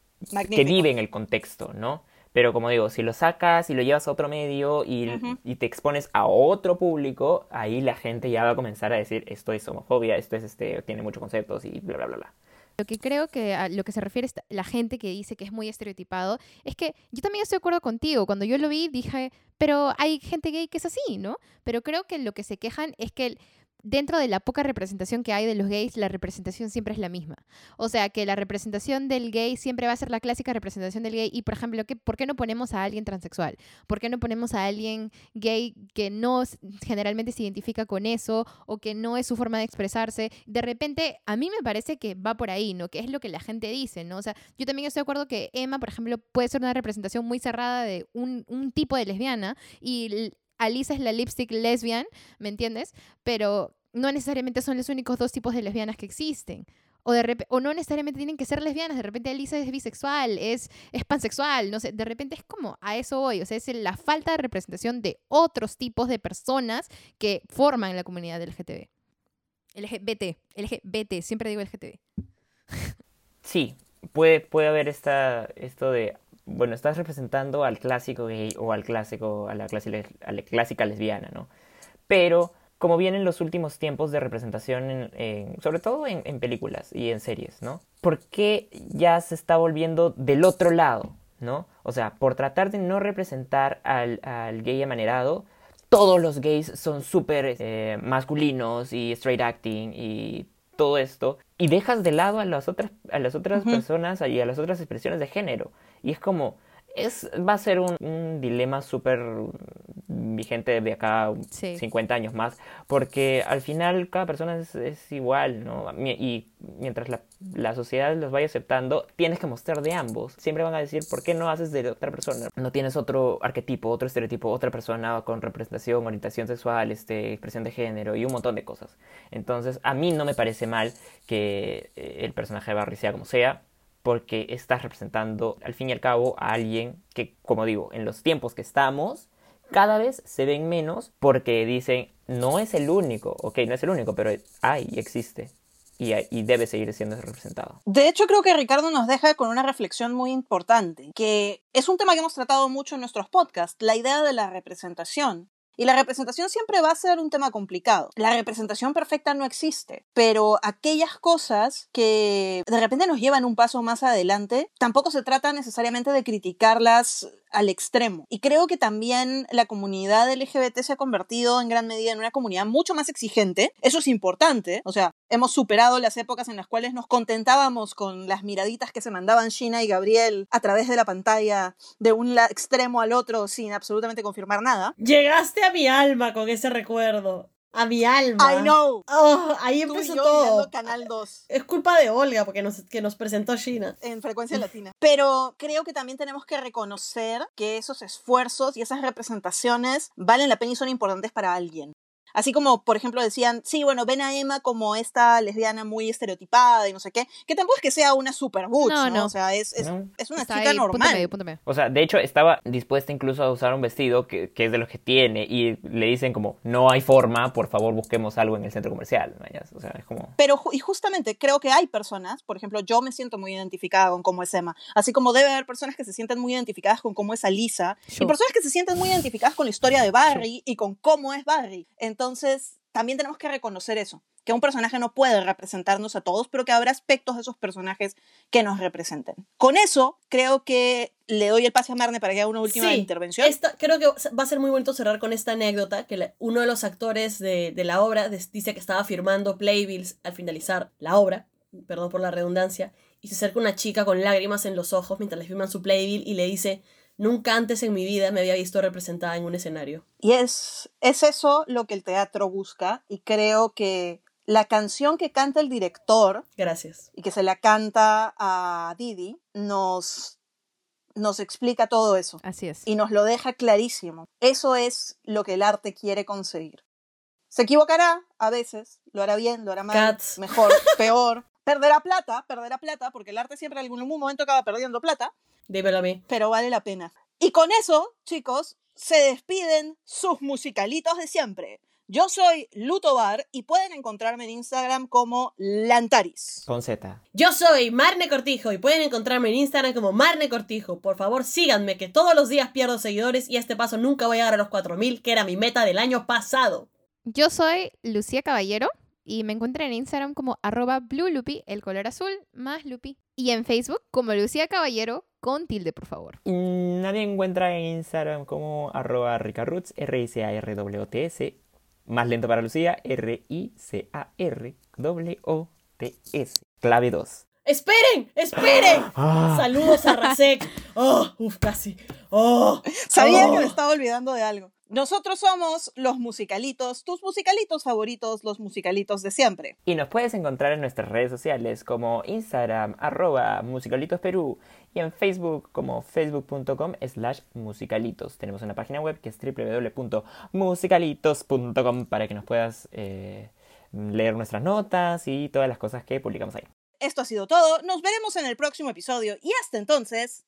que vive en el contexto, ¿no? Pero como digo, si lo sacas y lo llevas a otro medio y, y te expones a otro público, ahí la gente ya va a comenzar a decir esto es homofobia, esto es este, tiene muchos conceptos y bla bla bla bla. Lo que creo que a lo que se refiere la gente que dice que es muy estereotipado es que yo también estoy de acuerdo contigo. Cuando yo lo vi dije, pero hay gente gay que es así, ¿no? Pero creo que lo que se quejan es que el- dentro de la poca representación que hay de los gays, la representación siempre es la misma. O sea, que la representación del gay siempre va a ser la clásica representación del gay. Y, por ejemplo, ¿qué, ¿por qué no ponemos a alguien transexual? ¿Por qué no ponemos a alguien gay que no generalmente se identifica con eso o que no es su forma de expresarse? De repente, a mí me parece que va por ahí, ¿no? Que es lo que la gente dice, ¿no? O sea, yo también estoy de acuerdo que Emma, por ejemplo, puede ser una representación muy cerrada de un, un tipo de lesbiana y Alisa es la lipstick lesbian, ¿me entiendes? Pero no necesariamente son los únicos dos tipos de lesbianas que existen. O, de o no necesariamente tienen que ser lesbianas, de repente Alisa es bisexual, es, es pansexual, no sé, de repente es como a eso voy, o sea, es la falta de representación de otros tipos de personas que forman la comunidad LGTB. LGBT, LGBT, siempre digo LGTB. Sí, puede, puede haber esta, esto de, bueno, estás representando al clásico gay o al clásico, a la, clase- a la clásica lesbiana, ¿no? Pero como vienen los últimos tiempos de representación, en, en- sobre todo en, en películas y en series, ¿no? ¿Por qué ya se está volviendo del otro lado, ¿no? O sea, por tratar de no representar al, al gay amanerado, todos los gays son súper eh, masculinos y straight acting y todo esto y dejas de lado a las otras a las otras personas y a las otras expresiones de género y es como es va a ser un, un dilema súper vigente de acá Sí. 50 años más porque al final cada persona es, es igual no y mientras la, la sociedad los vaya aceptando tienes que mostrar de ambos. Siempre van a decir por qué no haces de otra persona no tienes otro arquetipo otro estereotipo otra persona con representación orientación sexual este expresión de género y un montón de cosas. Entonces a mí no me parece mal que eh, el personaje de Barry sea como sea porque estás representando al fin y al cabo a alguien que como digo en los tiempos que estamos cada vez se ven menos porque dicen, no es el único, ok, no es el único, pero hay, existe y, y debe seguir siendo representado. De hecho, creo que Ricardo nos deja con una reflexión muy importante, que es un tema que hemos tratado mucho en nuestros podcasts, la idea de la representación. Y la representación siempre va a ser un tema complicado. La representación perfecta no existe, pero aquellas cosas que de repente nos llevan un paso más adelante, tampoco se trata necesariamente de criticarlas al extremo. Y creo que también la comunidad LGBT se ha convertido en gran medida en una comunidad mucho más exigente. Eso es importante. O sea, hemos superado las épocas en las cuales nos contentábamos con las miraditas que se mandaban Gina y Gabriel a través de la pantalla de un extremo al otro sin absolutamente confirmar nada. Llegaste a mi alma con ese recuerdo. A mi alma. I know. Oh, ahí Tú y empezó yo todo. Canal 2 Es culpa de Olga porque nos, que nos presentó Gina. en frecuencia latina. Pero creo que también tenemos que reconocer que esos esfuerzos y esas representaciones valen la pena y son importantes para alguien. Así como, por ejemplo, decían, sí, bueno, ven a Emma como esta lesbiana muy estereotipada y no sé qué, que tampoco es que sea una super butch, No, ¿no? no. O sea, es, es, No. es una Está chica ahí, punto normal. medio, punto medio. O sea, de hecho estaba dispuesta incluso a usar un vestido que, que es de los que tiene y le dicen como, no hay forma, por favor busquemos algo en el centro comercial. O sea, es como... Pero y justamente creo que hay personas, por ejemplo, yo me siento muy identificada con cómo es Emma, así como debe haber personas que se sienten muy identificadas con cómo es Alisa, y Yo. personas que se sienten muy identificadas con la historia de Barry y con cómo es Barry. Entonces, también tenemos que reconocer eso, que un personaje no puede representarnos a todos, pero que habrá aspectos de esos personajes que nos representen. Con eso, creo que le doy el pase a Marne para que haga una última Sí, intervención. Esta, creo que va a ser muy bonito cerrar con esta anécdota, que la- uno de los actores de, de la obra dice que estaba firmando playbills al finalizar la obra, perdón por la redundancia, y se acerca una chica con lágrimas en los ojos mientras le firman su playbill y le dice, nunca antes en mi vida me había visto representada en un escenario. Y es, es eso lo que el teatro busca y creo que la canción que canta el director Gracias. y que se la canta a Didi nos, nos explica todo eso Así es. y nos lo deja clarísimo. Eso es lo que el arte quiere conseguir. Se equivocará a veces, lo hará bien, lo hará mal, Cats. mejor, peor. Perderá plata, perderá plata, porque el arte siempre en algún momento acaba perdiendo plata, Dímelo a mí. pero vale la pena. Y con eso, chicos, se despiden sus musicalitos de siempre. Yo soy Lutobar y pueden encontrarme en Instagram como Lantaris. Con Z. Yo soy Marne Cortijo y pueden encontrarme en Instagram como Marne Cortijo. Por favor, síganme, que todos los días pierdo seguidores y a este paso nunca voy a llegar a los 4000, que era mi meta del año pasado. Yo soy Lucía Caballero y me encuentran en Instagram como arroba bluelupi, el color azul más lupi. Y en Facebook como Lucía Caballero con tilde, por favor. Y nadie encuentra en Instagram como arroba ricaroots, R-I-C-A-R-W-T-S. Más lento para Lucía, R-I-C-A-R-W-T-S. Clave 2. ¡Esperen! ¡Esperen! <gasps> Ah. Saludos a Rasek. Oh, uf, casi. Oh, Sabía oh. que me estaba olvidando de algo. Nosotros somos los musicalitos, tus musicalitos favoritos, los musicalitos de siempre. Y nos puedes encontrar en nuestras redes sociales como Instagram, arroba musicalitosperú y en Facebook como facebook.com slash musicalitos. Tenemos una página web que es www.musicalitos.com para que nos puedas eh, leer nuestras notas y todas las cosas que publicamos ahí. Esto ha sido todo, nos veremos en el próximo episodio y hasta entonces...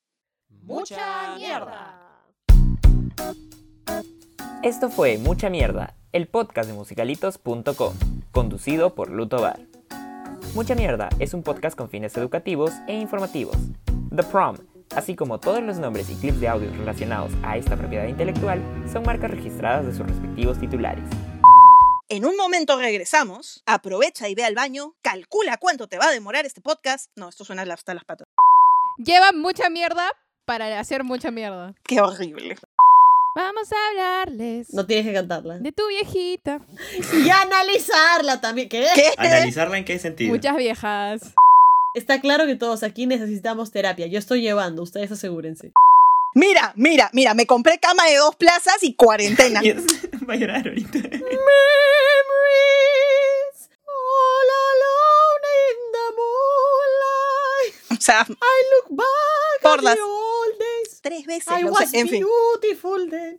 ¡Mucha mierda! Esto fue Mucha Mierda, el podcast de musicalitos.com, conducido por Luto Bar. Mucha Mierda es un podcast con fines educativos e informativos. The Prom, así como todos los nombres y clips de audio relacionados a esta propiedad intelectual, son marcas registradas de sus respectivos titulares. En un momento regresamos, aprovecha y ve al baño, calcula cuánto te va a demorar este podcast. No, esto suena hasta las patas. Lleva mucha mierda para hacer mucha mierda. Qué horrible. Vamos a hablarles No tienes que cantarla. de tu viejita. Y analizarla también. ¿Qué? ¿Qué? ¿Analizarla en qué sentido? Muchas viejas. Está claro que todos aquí necesitamos terapia. Yo estoy llevando, ustedes asegúrense. Mira, mira, mira, me compré cama de dos plazas y cuarentena. <laughs> Va a llorar ahorita. Memories all alone in the moonlight. O sea, I look back Por at las- the old days. Tres veces. I was. En fin. beautiful then.